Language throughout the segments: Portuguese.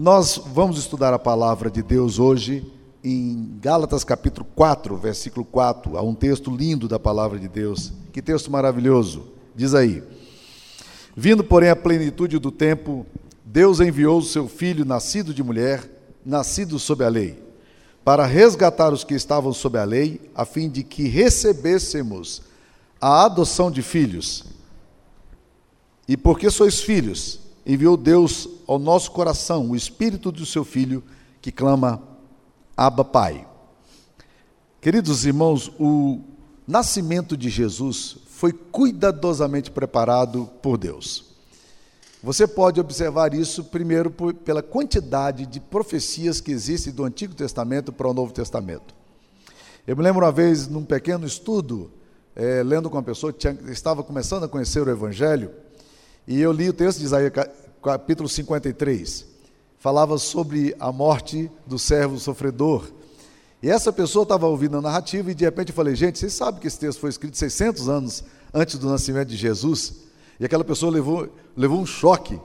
Nós vamos estudar a palavra de Deus hoje em Gálatas capítulo 4, versículo 4. Há um texto lindo da palavra de Deus. Que texto maravilhoso. Diz aí: Vindo, porém, a plenitude do tempo, Deus enviou o seu filho, nascido de mulher, nascido sob a lei, para resgatar os que estavam sob a lei, a fim de que recebêssemos a adoção de filhos. E porque sois filhos, enviou Deus ao nosso coração o espírito do seu filho que clama Abba Pai. Queridos irmãos, o nascimento de Jesus foi cuidadosamente preparado por Deus. Você pode observar isso primeiro por, pela quantidade de profecias que existem do Antigo Testamento para o Novo Testamento. Eu me lembro uma vez, num pequeno estudo, é, lendo com uma pessoa que tinha, estava começando a conhecer o Evangelho, e eu li o texto de Isaías, capítulo 53. Falava sobre a morte do servo sofredor. E essa pessoa estava ouvindo a narrativa e de repente eu falei: gente, vocês sabem que esse texto foi escrito 600 anos antes do nascimento de Jesus? E aquela pessoa levou, levou um choque,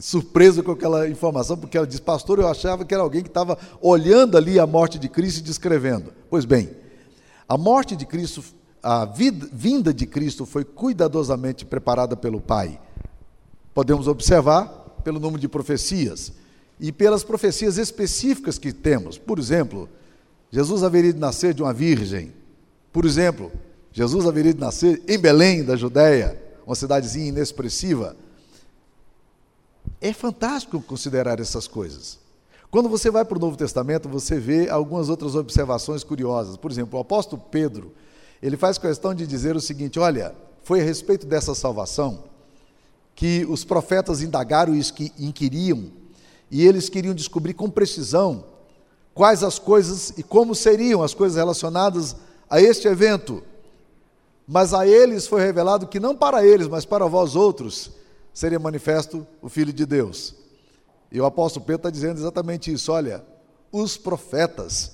surpresa com aquela informação, porque ela disse: Pastor, eu achava que era alguém que estava olhando ali a morte de Cristo e descrevendo. Pois bem, a morte de Cristo, a vida, vinda de Cristo foi cuidadosamente preparada pelo Pai. Podemos observar pelo número de profecias e pelas profecias específicas que temos. Por exemplo, Jesus haveria de nascer de uma virgem. Por exemplo, Jesus haveria de nascer em Belém, da Judéia, uma cidadezinha inexpressiva. É fantástico considerar essas coisas. Quando você vai para o Novo Testamento, você vê algumas outras observações curiosas. Por exemplo, o apóstolo Pedro, ele faz questão de dizer o seguinte: olha, foi a respeito dessa salvação que os profetas indagaram e inquiriam, e eles queriam descobrir com precisão quais as coisas e como seriam as coisas relacionadas a este evento. Mas a eles foi revelado que não para eles, mas para vós outros, seria manifesto o Filho de Deus. E o apóstolo Pedro está dizendo exatamente isso: olha, os profetas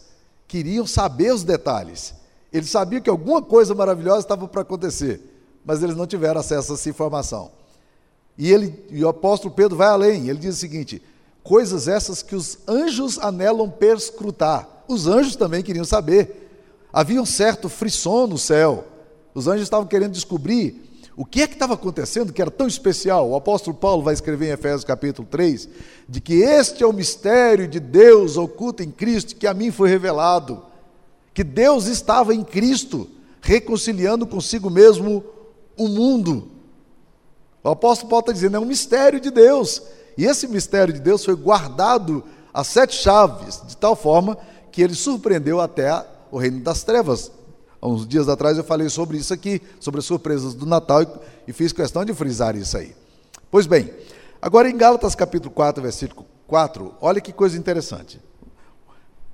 queriam saber os detalhes. Eles sabiam que alguma coisa maravilhosa estava para acontecer, mas eles não tiveram acesso a essa informação. E, ele, e o apóstolo Pedro vai além, ele diz o seguinte: coisas essas que os anjos anelam perscrutar. Os anjos também queriam saber. Havia um certo frisson no céu. Os anjos estavam querendo descobrir o que é que estava acontecendo que era tão especial. O apóstolo Paulo vai escrever em Efésios capítulo 3 de que este é o mistério de Deus oculto em Cristo que a mim foi revelado. Que Deus estava em Cristo reconciliando consigo mesmo o mundo o apóstolo Paulo está dizendo, é um mistério de Deus. E esse mistério de Deus foi guardado a sete chaves, de tal forma que ele surpreendeu até o reino das trevas. Há uns dias atrás eu falei sobre isso aqui, sobre as surpresas do Natal, e fiz questão de frisar isso aí. Pois bem, agora em Gálatas capítulo 4, versículo 4, olha que coisa interessante.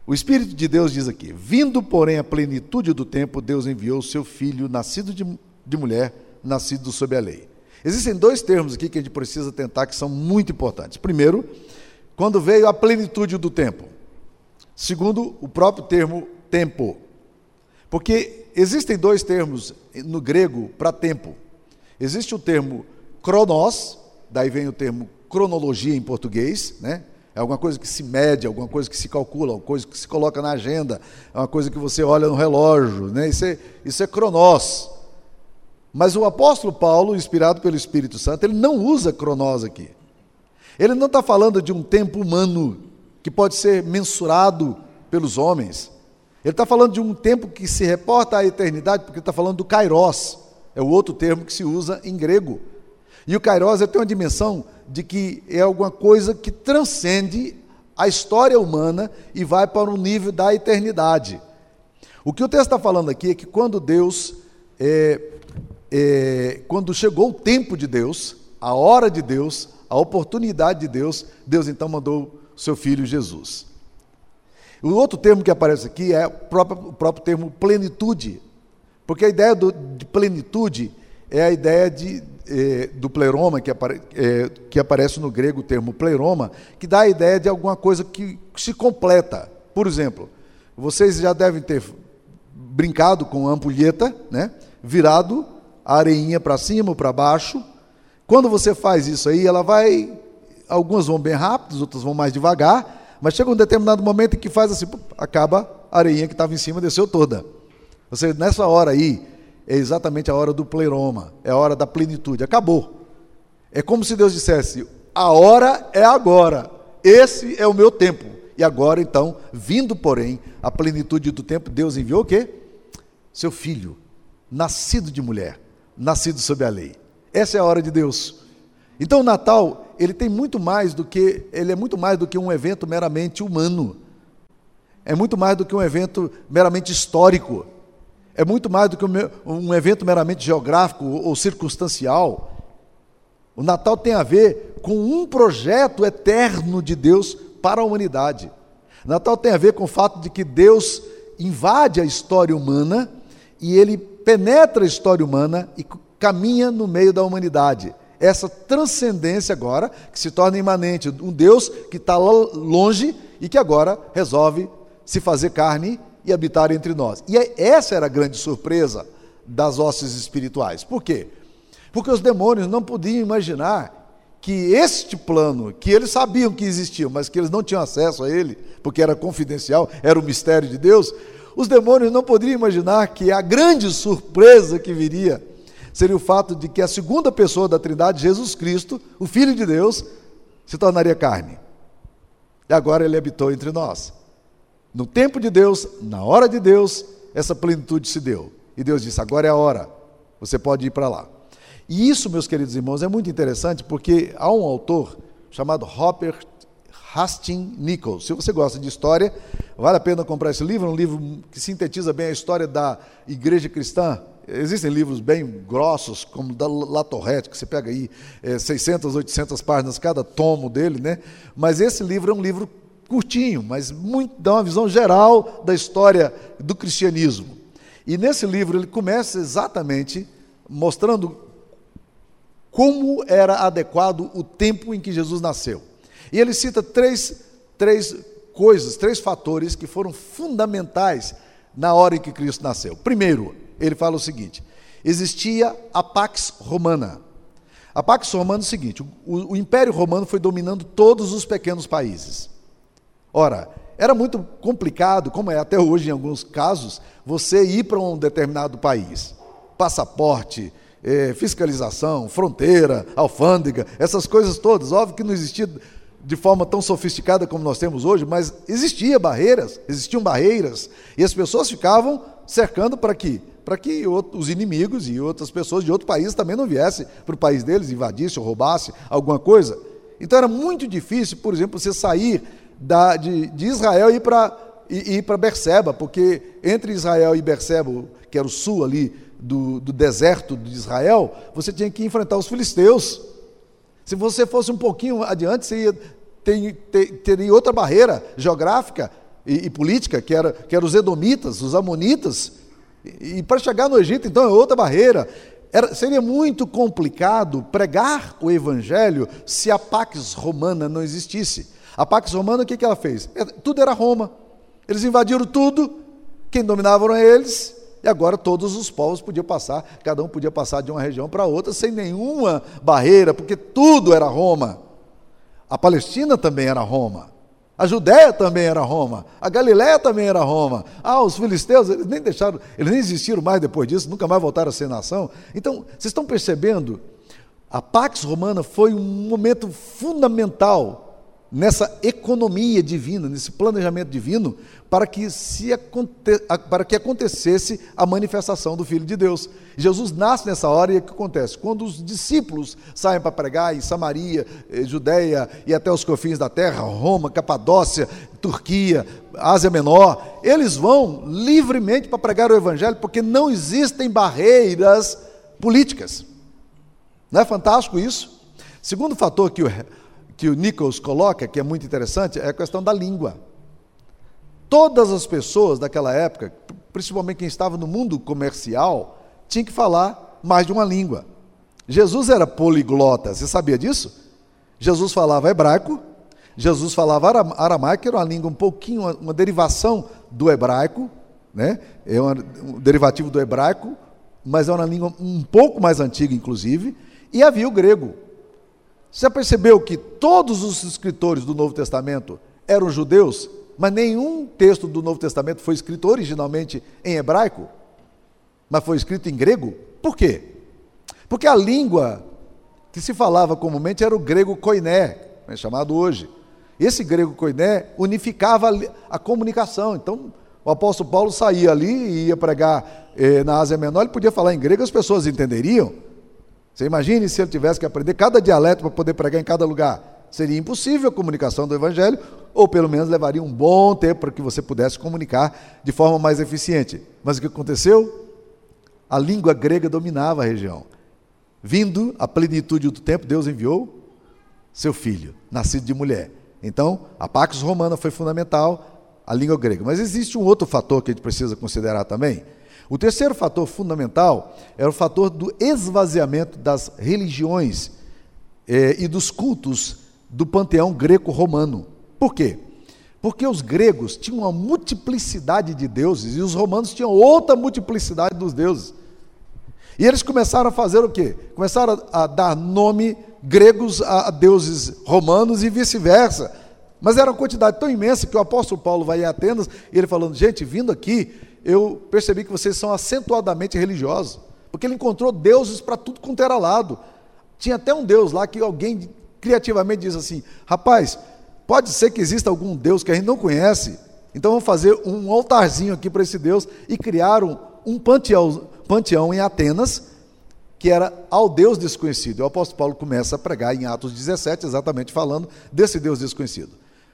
O Espírito de Deus diz aqui: Vindo, porém, a plenitude do tempo, Deus enviou o seu filho, nascido de, de mulher, nascido sob a lei. Existem dois termos aqui que a gente precisa tentar que são muito importantes. Primeiro, quando veio a plenitude do tempo. Segundo, o próprio termo tempo. Porque existem dois termos no grego para tempo. Existe o termo cronos, daí vem o termo cronologia em português, né? É alguma coisa que se mede, alguma coisa que se calcula, alguma coisa que se coloca na agenda, é uma coisa que você olha no relógio, né? Isso é, isso é cronos. Mas o apóstolo Paulo, inspirado pelo Espírito Santo, ele não usa cronos aqui. Ele não está falando de um tempo humano que pode ser mensurado pelos homens. Ele está falando de um tempo que se reporta à eternidade, porque está falando do kairos, é o outro termo que se usa em grego. E o kairos tem uma dimensão de que é alguma coisa que transcende a história humana e vai para o nível da eternidade. O que o texto está falando aqui é que quando Deus é, é, quando chegou o tempo de Deus, a hora de Deus, a oportunidade de Deus, Deus então mandou seu filho Jesus. O outro termo que aparece aqui é o próprio, o próprio termo plenitude, porque a ideia do, de plenitude é a ideia de, é, do pleroma, que, apare, é, que aparece no grego o termo pleroma, que dá a ideia de alguma coisa que, se completa. Por exemplo, vocês já devem ter brincado com a ampulheta, né? virado a areinha para cima ou para baixo. Quando você faz isso aí, ela vai algumas vão bem rápidas, outras vão mais devagar, mas chega um determinado momento em que faz assim, acaba a areinha que estava em cima desceu toda. Você nessa hora aí é exatamente a hora do pleroma, é a hora da plenitude, acabou. É como se Deus dissesse: a hora é agora, esse é o meu tempo. E agora, então, vindo, porém, a plenitude do tempo, Deus enviou o quê? Seu filho, nascido de mulher, nascido sob a lei. Essa é a hora de Deus. Então, o Natal, ele tem muito mais do que, ele é muito mais do que um evento meramente humano. É muito mais do que um evento meramente histórico. É muito mais do que um evento meramente geográfico ou circunstancial. O Natal tem a ver com um projeto eterno de Deus para a humanidade. Natal tem a ver com o fato de que Deus invade a história humana e ele penetra a história humana e caminha no meio da humanidade. Essa transcendência agora, que se torna imanente, um Deus que está longe e que agora resolve se fazer carne e habitar entre nós. E é, essa era a grande surpresa das hostes espirituais. Por quê? Porque os demônios não podiam imaginar que este plano, que eles sabiam que existia, mas que eles não tinham acesso a ele, porque era confidencial, era o mistério de Deus, os demônios não poderiam imaginar que a grande surpresa que viria seria o fato de que a segunda pessoa da Trindade, Jesus Cristo, o Filho de Deus, se tornaria carne. E agora ele habitou entre nós. No tempo de Deus, na hora de Deus, essa plenitude se deu. E Deus disse: agora é a hora, você pode ir para lá. E isso, meus queridos irmãos, é muito interessante porque há um autor chamado Robert Hastings Nichols. Se você gosta de história, vale a pena comprar esse livro, um livro que sintetiza bem a história da igreja cristã. Existem livros bem grossos, como da La Torrette, que você pega aí é, 600, 800 páginas cada tomo dele, né? Mas esse livro é um livro curtinho, mas muito, dá uma visão geral da história do cristianismo. E nesse livro ele começa exatamente mostrando como era adequado o tempo em que Jesus nasceu. E ele cita três, três coisas, três fatores que foram fundamentais na hora em que Cristo nasceu. Primeiro, ele fala o seguinte: existia a Pax Romana. A Pax Romana é o seguinte: o, o Império Romano foi dominando todos os pequenos países. Ora, era muito complicado, como é até hoje em alguns casos, você ir para um determinado país. Passaporte, é, fiscalização, fronteira, alfândega, essas coisas todas. Óbvio que não existia de forma tão sofisticada como nós temos hoje, mas existia barreiras, existiam barreiras, e as pessoas ficavam cercando para que para que os inimigos e outras pessoas de outro país também não viessem para o país deles, invadissem ou roubassem alguma coisa. Então era muito difícil, por exemplo, você sair da, de, de Israel e ir para ir para Berseba, porque entre Israel e Berseba, que era o sul ali do, do deserto de Israel, você tinha que enfrentar os filisteus. Se você fosse um pouquinho adiante, você ia ter, ter, teria outra barreira geográfica e, e, política, que era, que era os edomitas, os amonitas. E, e para chegar no Egito, então, é outra barreira. Era, seria muito complicado pregar o evangelho se a Pax Romana não existisse. A Pax Romana, o que, que ela fez? Tudo era Roma. Eles invadiram tudo, quem dominava eram eles, e agora todos os povos podiam passar, cada um podia passar de uma região para outra sem nenhuma barreira, porque tudo era Roma. A Palestina também era Roma. A Judéia também era Roma. A Galiléia também era Roma. Ah, os filisteus, eles nem deixaram, eles nem existiram mais depois disso, nunca mais voltaram a ser nação. Então, vocês estão percebendo? A Pax Romana foi um momento fundamental nessa economia divina, nesse planejamento divino, para que, se aconte... para que acontecesse a manifestação do Filho de Deus. Jesus nasce nessa hora e o que acontece? Quando os discípulos saem para pregar em Samaria, eh, Judéia e até os confins da terra, Roma, Capadócia, Turquia, Ásia Menor, eles vão livremente para pregar o Evangelho, porque não existem barreiras políticas. Não é fantástico isso? Segundo fator que o que o Nichols coloca, que é muito interessante, é a questão da língua. Todas as pessoas daquela época, principalmente quem estava no mundo comercial, tinha que falar mais de uma língua. Jesus era poliglota, você sabia disso? Jesus falava hebraico, Jesus falava aramaico, que era uma língua um pouquinho, uma, uma derivação do hebraico, né? é uma, um derivativo do hebraico, mas é uma língua um pouco mais antiga, inclusive, e havia o grego. Você percebeu que todos os escritores do Novo Testamento eram judeus, mas nenhum texto do Novo Testamento foi escrito originalmente em hebraico, mas foi escrito em grego? Por quê? Porque a língua que se falava comumente era o grego koiné, é chamado hoje. Esse grego koiné unificava a comunicação. Então, o apóstolo Paulo saía ali e ia pregar eh, na Ásia Menor, ele podia falar em grego, as pessoas entenderiam. Você imagine se ele tivesse que aprender cada dialeto para poder pregar em cada lugar. Seria impossível a comunicação do Evangelho, ou pelo menos levaria um bom tempo para que você pudesse comunicar de forma mais eficiente. Mas o que aconteceu? A língua grega dominava a região. Vindo a plenitude do tempo, Deus enviou seu filho, nascido de mulher. Então, a Pax Romana foi fundamental, a língua grega. Mas existe um outro fator que a gente precisa considerar também. O terceiro fator fundamental é o fator do esvaziamento das religiões eh, e dos cultos do panteão greco-romano. Por quê? Porque os gregos tinham uma multiplicidade de deuses e os romanos tinham outra multiplicidade dos deuses. E eles começaram a fazer o quê? Começaram a, a dar nome gregos a, a deuses romanos e vice-versa. Mas era uma quantidade tão imensa que o apóstolo Paulo vai em Atenas e ele falando: gente, vindo aqui, eu percebi que vocês são acentuadamente religiosos. Porque ele encontrou deuses para tudo quanto era lado. Tinha até um deus lá que alguém criativamente diz assim: rapaz, pode ser que exista algum deus que a gente não conhece, então vamos fazer um altarzinho aqui para esse deus e criaram um panteão, panteão em Atenas que era ao Deus desconhecido. O apóstolo Paulo começa a pregar em Atos 17, exatamente falando desse Deus desconhecido.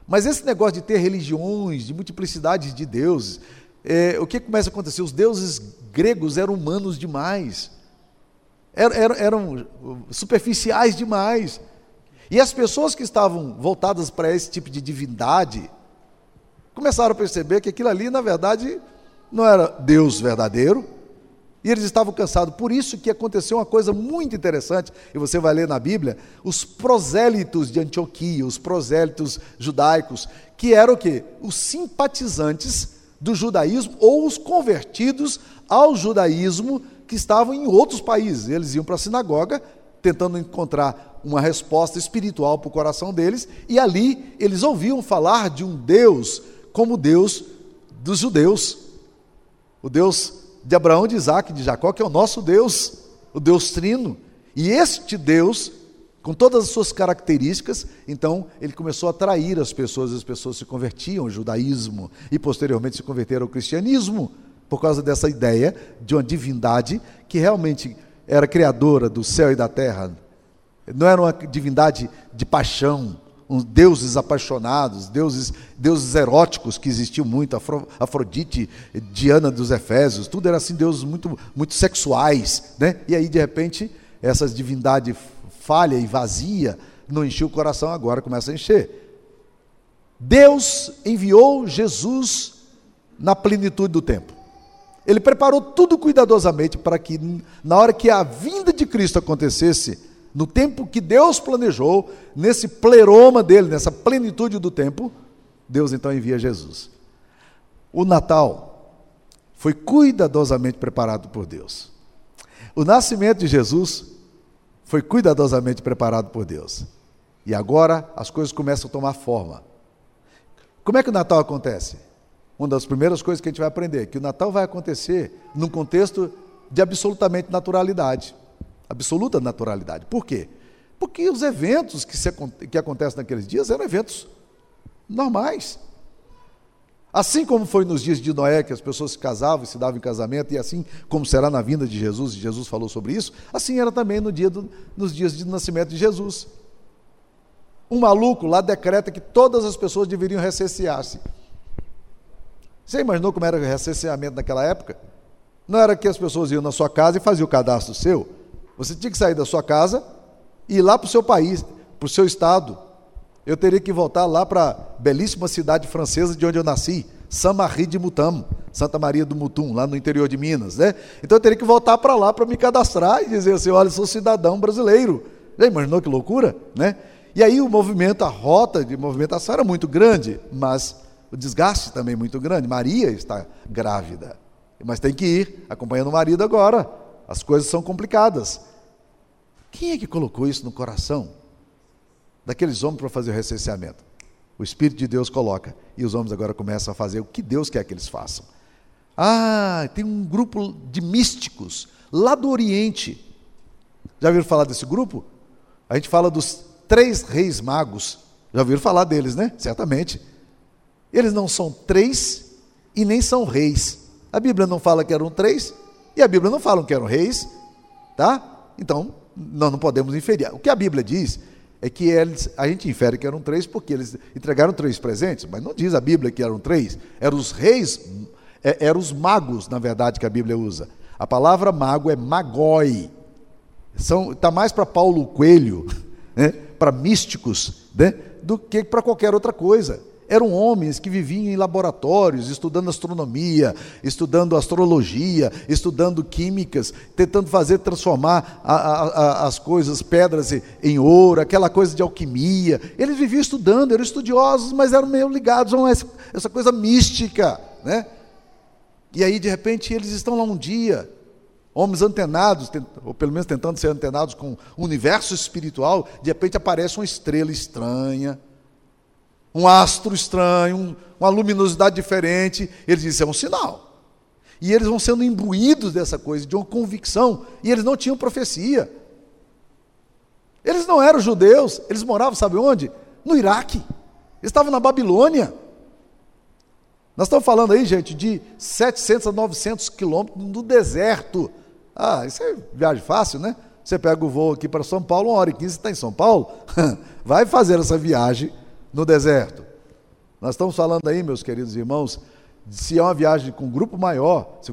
Mas esse negócio de ter religiões, de multiplicidade de deuses, é, o que começa a acontecer? Os deuses gregos eram humanos demais, eram, eram, superficiais demais. E as pessoas que estavam voltadas para esse tipo de divindade começaram a perceber que aquilo ali, na verdade, não era Deus verdadeiro, e eles estavam cansados. Por isso que aconteceu uma coisa muito interessante, e você vai ler na Bíblia, os prosélitos de Antioquia, os prosélitos judaicos, que eram o quê? Os simpatizantes do judaísmo ou os convertidos ao judaísmo que estavam em outros países. Eles iam para a sinagoga tentando encontrar uma resposta espiritual para o coração deles, e ali eles ouviam falar de um Deus como Deus dos judeus. O Deus de Abraão, de Isaac, de Jacó, que é o nosso Deus, o Deus Trino. E este Deus, com todas as suas características, então ele começou a atrair as pessoas, as pessoas se convertiam ao judaísmo e posteriormente se converteram ao cristianismo, por causa dessa ideia de uma divindade que realmente era criadora do céu e da terra. Não era uma divindade de paixão, deuses apaixonados, deuses, deuses eróticos que existiam muito, Afro, Afrodite, Diana dos Efésios, tudo era assim, deuses muito, muito sexuais, né? E aí, de repente, essa divindade falha e vazia não encheu o coração, agora começa a encher. Deus enviou Jesus na plenitude do tempo. Ele preparou tudo cuidadosamente para que, na hora que a vinda de Cristo acontecesse, no tempo que Deus planejou, nesse pleroma dele, nessa plenitude do tempo, Deus então envia Jesus. O Natal foi cuidadosamente preparado por Deus. O nascimento de Jesus foi cuidadosamente preparado por Deus. E agora as coisas começam a tomar forma. Como é que o Natal acontece? Uma das primeiras coisas que a gente vai aprender é que o Natal vai acontecer num contexto de absolutamente naturalidade absoluta naturalidade. Por quê? Porque os eventos que, se, que acontecem naqueles dias eram eventos normais. Assim como foi nos dias de Noé, que as pessoas se casavam e se davam em casamento, e assim como será na vinda de Jesus, e Jesus falou sobre isso, assim era também no dia do, nos dias de nascimento de Jesus. Um maluco lá decreta que todas as pessoas deveriam recensear-se. Você imaginou como era o recenseamento naquela época? Não era que as pessoas iam na sua casa e faziam o cadastro seu. Você tinha que sair da sua casa e ir lá para o seu país, para o seu estado. Eu teria que voltar lá para a belíssima cidade francesa de onde eu nasci, Saint-Marie de Mutam, Santa Maria do Mutum, lá no interior de Minas, né? Então eu teria que voltar para lá para me cadastrar e dizer assim, olha, sou cidadão brasileiro. Já imaginou que loucura, né? E aí o movimento, a rota de movimentação era muito grande, mas o desgaste também muito grande. Maria está grávida, mas tem que ir acompanhando o marido agora as coisas são complicadas. Quem é que colocou isso no coração daqueles homens para fazer o recenseamento. O Espírito de Deus coloca. E os homens agora começam a fazer o que Deus quer que eles façam. Ah, tem um grupo de místicos lá do Oriente. Já ouviram falar desse grupo? A gente fala dos três reis magos. Já ouviram falar deles, né? Certamente. Eles não são três e nem são reis. A Bíblia não fala que eram três e a Bíblia não fala que eram reis, tá? Então, nós não podemos inferir. O que a Bíblia diz é que eles, a gente infere que eram três porque eles entregaram três presentes, mas não diz a Bíblia que eram três. Eram os reis, é, eram os magos, na verdade, que a Bíblia usa. A palavra mago é magoi. Está mais para Paulo Coelho, né, para místicos, né, do que para qualquer outra coisa. Eram homens que viviam em laboratórios, estudando astronomia, estudando astrologia, estudando químicas, tentando fazer transformar a, a, a, as coisas, pedras em ouro, aquela coisa de alquimia. Eles viviam estudando, eram estudiosos, mas eram meio ligados a essa, essa coisa mística. Né? E aí, de repente, eles estão lá um dia, homens antenados, ou pelo menos tentando ser antenados com o universo espiritual, de repente aparece uma estrela estranha um astro estranho, uma luminosidade diferente. Eles dizem, isso é um sinal. E eles vão sendo imbuídos dessa coisa, de uma convicção, e eles não tinham profecia. Eles não eram judeus, eles moravam, sabe onde? No Iraque. Eles estavam na Babilônia. Nós estamos falando aí, gente, de 700 a 900 quilômetros no deserto. Ah, isso é viagem fácil, né? Você pega o voo aqui para São Paulo, uma hora e quinze está em São Paulo. Vai fazer essa viagem no deserto. Nós estamos falando aí, meus queridos irmãos, se é uma viagem com um grupo maior, se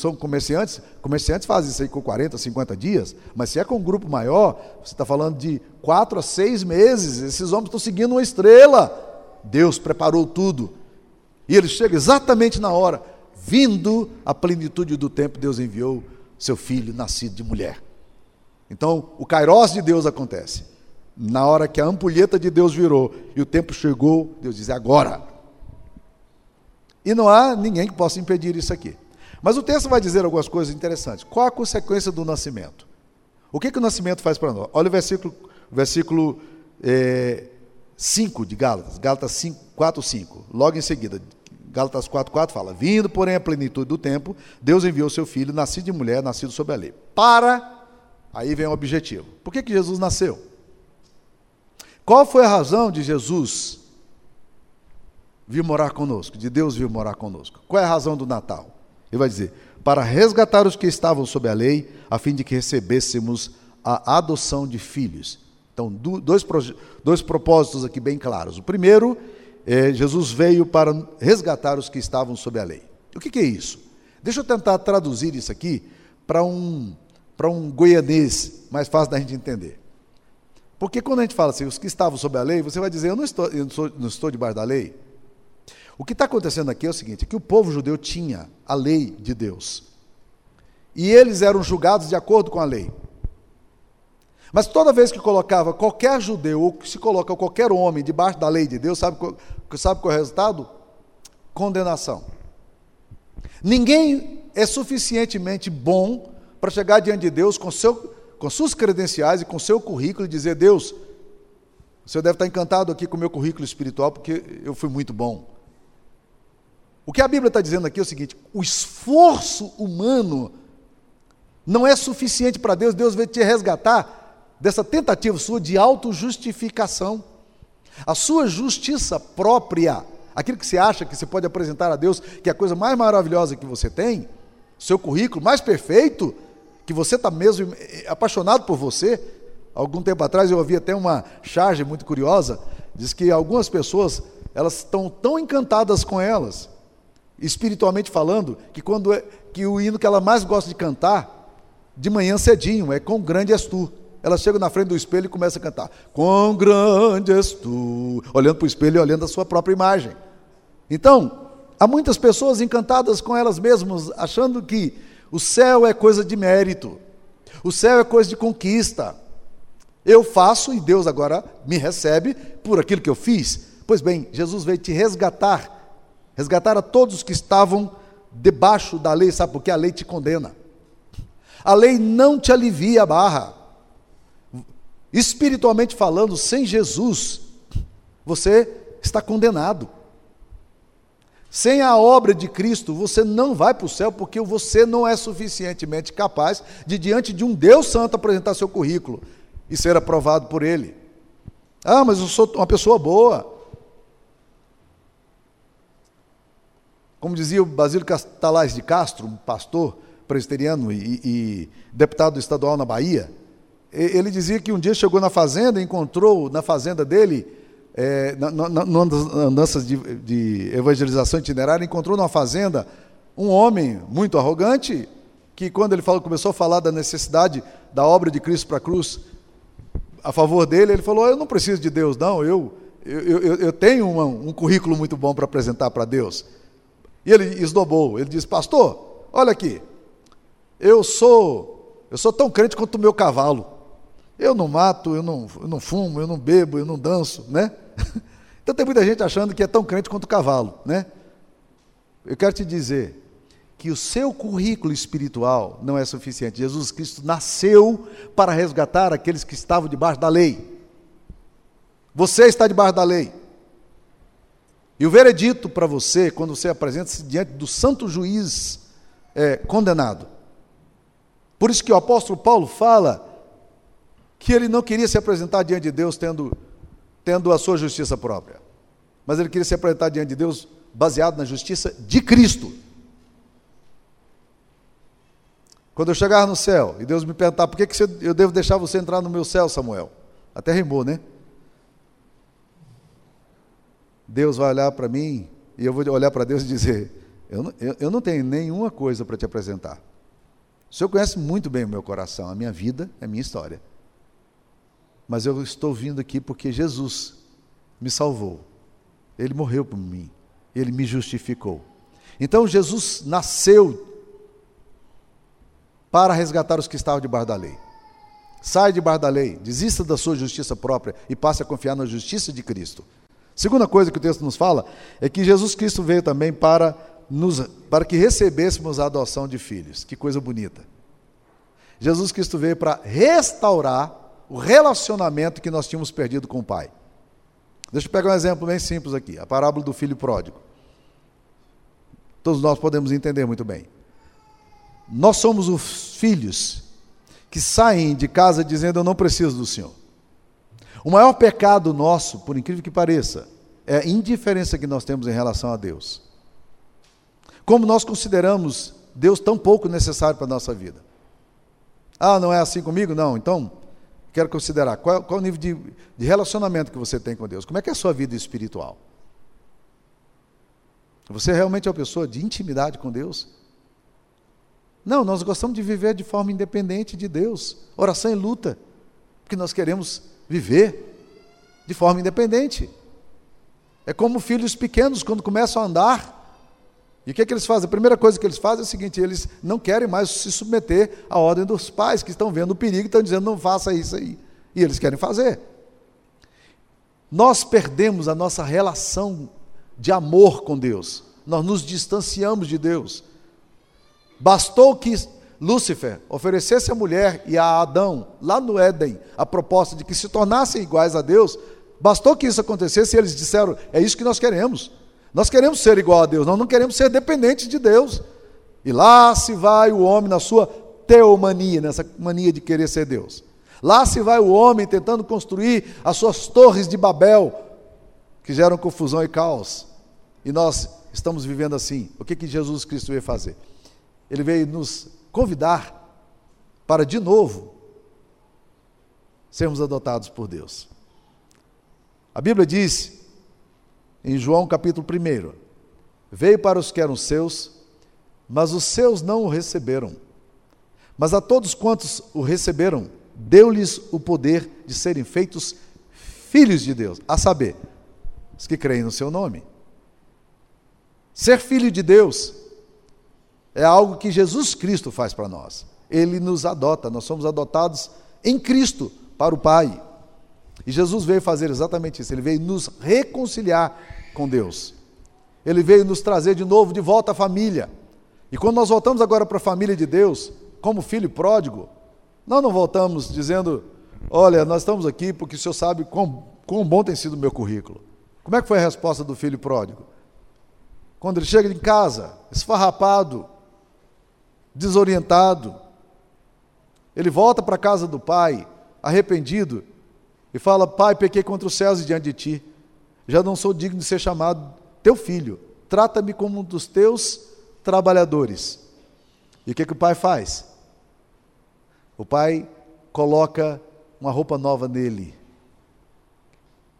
são comerciantes, comerciantes fazem isso aí com 40, 50 dias, mas se é com um grupo maior, você está falando de quatro a seis meses, esses homens estão seguindo uma estrela. Deus preparou tudo. E ele chega exatamente na hora, vindo a plenitude do tempo, Deus enviou seu filho nascido de mulher. Então, o kairós de Deus acontece. Na hora que a ampulheta de Deus virou e o tempo chegou, Deus diz: é agora. E não há ninguém que possa impedir isso aqui. Mas o texto vai dizer algumas coisas interessantes. Qual a consequência do nascimento? O que, que o nascimento faz para nós? Olha o versículo, versículo é, 5 de Gálatas, Gálatas 5, 4, 5. Logo em seguida, Gálatas 4, 4 fala: Vindo, porém, a plenitude do tempo, Deus enviou seu filho, nascido de mulher, nascido sob a lei. Para, aí vem o objetivo. Por que, que Jesus nasceu? Qual foi a razão de Jesus vir morar conosco, de Deus vir morar conosco? Qual é a razão do Natal? Ele vai dizer: para resgatar os que estavam sob a lei, a fim de que recebêssemos a adoção de filhos. Então, dois, dois propósitos aqui bem claros. O primeiro, é, Jesus veio para resgatar os que estavam sob a lei. O que, que é isso? Deixa eu tentar traduzir isso aqui para um, para um goianês mais fácil da gente entender. Porque quando a gente fala assim, os que estavam sob a lei, você vai dizer, eu não estou, eu não, sou, não estou debaixo da lei. O que está acontecendo aqui é o seguinte: é que o povo judeu tinha a lei de Deus. E eles eram julgados de acordo com a lei. Mas toda vez que colocava qualquer judeu, ou que se coloca qualquer homem debaixo da lei de Deus, sabe, sabe qual é o resultado? Condenação. Ninguém é suficientemente bom para chegar diante de Deus com seu com suas credenciais e com seu currículo e dizer: Deus, o senhor deve estar encantado aqui com o meu currículo espiritual porque eu fui muito bom. O que a Bíblia está dizendo aqui é o seguinte: o esforço humano não é suficiente para Deus, Deus vai te resgatar dessa tentativa sua de autojustificação. A sua justiça própria, aquilo que você acha que você pode apresentar a Deus, que é a coisa mais maravilhosa que você tem, seu currículo mais perfeito, que você está mesmo apaixonado por você. Algum tempo atrás eu ouvi até uma charge muito curiosa, diz que algumas pessoas elas estão tão encantadas com elas, espiritualmente falando, que quando é, que o hino que ela mais gosta de cantar de manhã cedinho é "Quão grande és tu". Ela chega na frente do espelho e começa a cantar "Quão grande és tu", olhando para o espelho e olhando a sua própria imagem. Então, há muitas pessoas encantadas com elas mesmas, achando que o céu é coisa de mérito. O céu é coisa de conquista. Eu faço e Deus agora me recebe por aquilo que eu fiz. Pois bem, Jesus veio te resgatar, resgatar a todos que estavam debaixo da lei, sabe por quê? A lei te condena. A lei não te alivia a barra. Espiritualmente falando, sem Jesus, você está condenado. Sem a obra de Cristo, você não vai para o céu porque você não é suficientemente capaz de, diante de um Deus Santo, apresentar seu currículo e ser aprovado por Ele. Ah, mas eu sou uma pessoa boa. Como dizia o Basílio Castalais de Castro, um pastor presbiteriano e, e deputado estadual na Bahia, ele dizia que um dia chegou na fazenda e encontrou na fazenda dele é, numa das andanças de, de evangelização itinerária, encontrou numa fazenda um homem muito arrogante, que quando ele falou, começou a falar da necessidade da obra de Cristo para a cruz a favor dele, ele falou: Eu não preciso de Deus, não, eu, eu, eu, eu tenho uma, um currículo muito bom para apresentar para Deus. E ele esnobou, ele disse: Pastor, olha aqui, eu sou, eu sou tão crente quanto o meu cavalo. Eu não mato, eu não, eu não fumo, eu não bebo, eu não danço, né? Então tem muita gente achando que é tão crente quanto o cavalo, né? Eu quero te dizer que o seu currículo espiritual não é suficiente. Jesus Cristo nasceu para resgatar aqueles que estavam debaixo da lei. Você está debaixo da lei. E o veredito para você, quando você apresenta-se diante do santo juiz é, condenado. Por isso que o apóstolo Paulo fala que ele não queria se apresentar diante de Deus tendo tendo a sua justiça própria. Mas ele queria se apresentar diante de Deus baseado na justiça de Cristo. Quando eu chegar no céu e Deus me perguntar por que, que eu devo deixar você entrar no meu céu, Samuel? Até rimou, né? Deus vai olhar para mim e eu vou olhar para Deus e dizer: eu não, eu, eu não tenho nenhuma coisa para te apresentar. O Senhor conhece muito bem o meu coração, a minha vida, a minha história mas eu estou vindo aqui porque Jesus me salvou. Ele morreu por mim, ele me justificou. Então Jesus nasceu para resgatar os que estavam debaixo da lei. Sai debaixo da lei, desista da sua justiça própria e passe a confiar na justiça de Cristo. Segunda coisa que o texto nos fala é que Jesus Cristo veio também para nos para que recebêssemos a adoção de filhos. Que coisa bonita. Jesus Cristo veio para restaurar o relacionamento que nós tínhamos perdido com o pai. Deixa eu pegar um exemplo bem simples aqui, a parábola do filho pródigo. Todos nós podemos entender muito bem. Nós somos os filhos que saem de casa dizendo eu não preciso do Senhor. O maior pecado nosso, por incrível que pareça, é a indiferença que nós temos em relação a Deus. Como nós consideramos Deus tão pouco necessário para a nossa vida. Ah, não é assim comigo? Não, então quero considerar qual, qual o nível de, de relacionamento que você tem com Deus. Como é que é a sua vida espiritual? Você realmente é uma pessoa de intimidade com Deus? Não, nós gostamos de viver de forma independente de Deus. Oração e luta. Porque nós queremos viver de forma independente. É como filhos pequenos, quando começam a andar, e o que, é que eles fazem? A primeira coisa que eles fazem é o seguinte: eles não querem mais se submeter à ordem dos pais, que estão vendo o perigo e estão dizendo não faça isso aí. E eles querem fazer. Nós perdemos a nossa relação de amor com Deus, nós nos distanciamos de Deus. Bastou que Lúcifer oferecesse à mulher e a Adão, lá no Éden, a proposta de que se tornassem iguais a Deus, bastou que isso acontecesse e eles disseram: é isso que nós queremos. Nós queremos ser igual a Deus, nós não queremos ser dependentes de Deus. E lá se vai o homem na sua teomania, nessa mania de querer ser Deus. Lá se vai o homem tentando construir as suas torres de Babel, que geram confusão e caos. E nós estamos vivendo assim. O que, que Jesus Cristo veio fazer? Ele veio nos convidar para, de novo, sermos adotados por Deus. A Bíblia diz em João capítulo 1. Veio para os que eram seus, mas os seus não o receberam. Mas a todos quantos o receberam, deu-lhes o poder de serem feitos filhos de Deus, a saber, os que creem no seu nome. Ser filho de Deus é algo que Jesus Cristo faz para nós. Ele nos adota, nós somos adotados em Cristo para o Pai. E Jesus veio fazer exatamente isso, ele veio nos reconciliar com Deus. Ele veio nos trazer de novo de volta à família. E quando nós voltamos agora para a família de Deus, como filho pródigo, nós não voltamos dizendo: Olha, nós estamos aqui porque o senhor sabe quão, quão bom tem sido o meu currículo. Como é que foi a resposta do filho pródigo? Quando ele chega em casa, esfarrapado, desorientado, ele volta para a casa do pai, arrependido, e fala: Pai, pequei contra os céus e diante de ti. Já não sou digno de ser chamado teu filho. Trata-me como um dos teus trabalhadores. E o que, que o pai faz? O pai coloca uma roupa nova nele.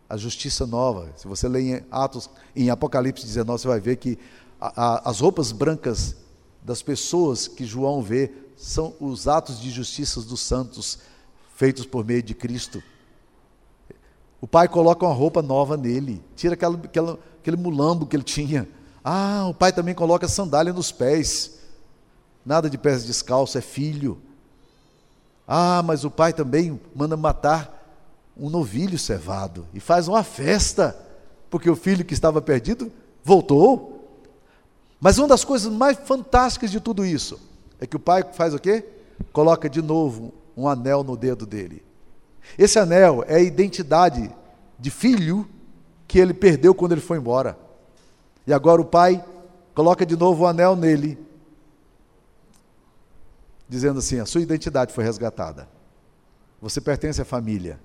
A justiça nova. Se você lê em Atos, em Apocalipse 19, você vai ver que a, a, as roupas brancas das pessoas que João vê são os atos de justiça dos santos feitos por meio de Cristo. O pai coloca uma roupa nova nele, tira aquela, aquela, aquele mulambo que ele tinha. Ah, o pai também coloca sandália nos pés. Nada de pés descalços, é filho. Ah, mas o pai também manda matar um novilho cevado e faz uma festa, porque o filho que estava perdido voltou. Mas uma das coisas mais fantásticas de tudo isso é que o pai faz o quê? Coloca de novo um anel no dedo dele. Esse anel é a identidade de filho que ele perdeu quando ele foi embora. E agora o pai coloca de novo o anel nele, dizendo assim: a sua identidade foi resgatada. Você pertence à família.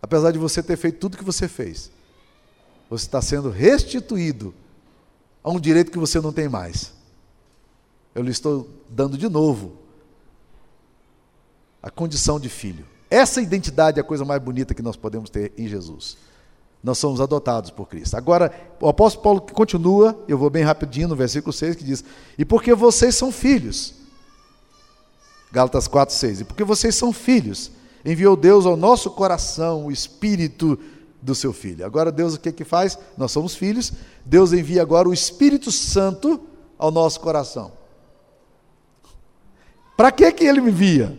Apesar de você ter feito tudo o que você fez, você está sendo restituído a um direito que você não tem mais. Eu lhe estou dando de novo a condição de filho. Essa identidade é a coisa mais bonita que nós podemos ter em Jesus. Nós somos adotados por Cristo. Agora, o apóstolo Paulo continua, eu vou bem rapidinho no versículo 6, que diz: E porque vocês são filhos. Gálatas 4, 6. E porque vocês são filhos, enviou Deus ao nosso coração o Espírito do seu Filho. Agora, Deus o que, que faz? Nós somos filhos, Deus envia agora o Espírito Santo ao nosso coração. Para que, que ele me envia?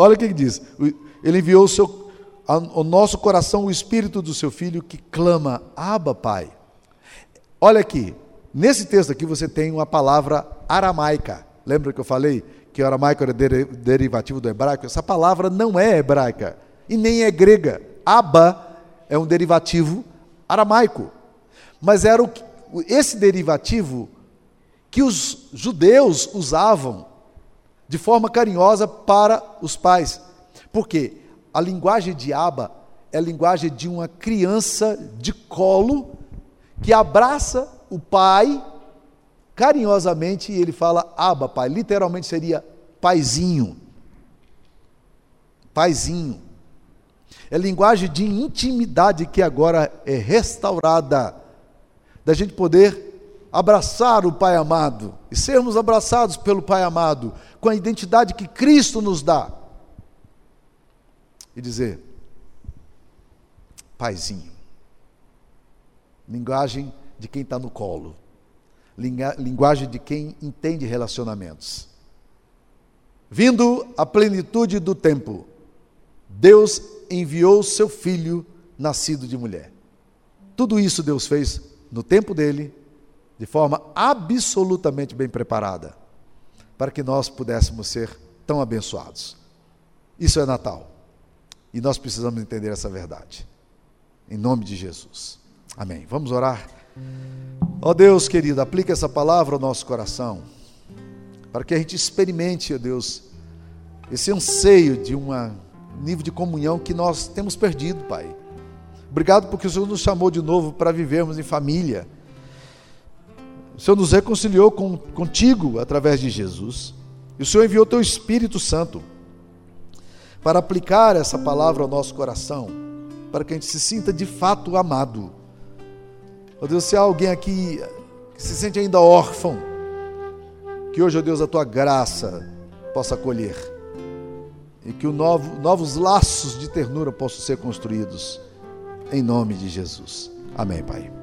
Olha o que, diz. Ele enviou o seu, ao nosso coração o espírito do seu filho que clama, Abba, Pai. Olha aqui, nesse texto aqui você tem uma palavra aramaica. Lembra que eu falei que o aramaico era derivativo do hebraico? Essa palavra não é hebraica e nem é grega. Abba é um derivativo aramaico. Mas era o, esse derivativo que os judeus usavam de forma carinhosa para os pais. Porque a linguagem de aba é a linguagem de uma criança de colo que abraça o pai carinhosamente e ele fala aba, pai. Literalmente seria paizinho. Paizinho. É linguagem de intimidade que agora é restaurada, da gente poder abraçar o Pai amado e sermos abraçados pelo Pai amado com a identidade que Cristo nos dá e dizer: Paizinho, linguagem de quem está no colo, linguagem de quem entende relacionamentos. Vindo a plenitude do tempo, Deus enviou seu filho nascido de mulher. Tudo isso Deus fez no tempo dele, de forma absolutamente bem preparada, para que nós pudéssemos ser tão abençoados. Isso é Natal. E nós precisamos entender essa verdade. Em nome de Jesus. Amém. Vamos orar. Ó oh Deus querido, aplica essa palavra ao nosso coração, para que a gente experimente, ó oh Deus, esse anseio de um nível de comunhão que nós temos perdido, Pai. Obrigado porque o Senhor nos chamou de novo para vivermos em família o Senhor nos reconciliou com, contigo através de Jesus. E o Senhor enviou teu Espírito Santo para aplicar essa palavra ao nosso coração, para que a gente se sinta de fato amado. Ó Deus, se há alguém aqui que se sente ainda órfão, que hoje, ó Deus, a tua graça possa acolher e que novo, novos laços de ternura possam ser construídos, em nome de Jesus. Amém, Pai.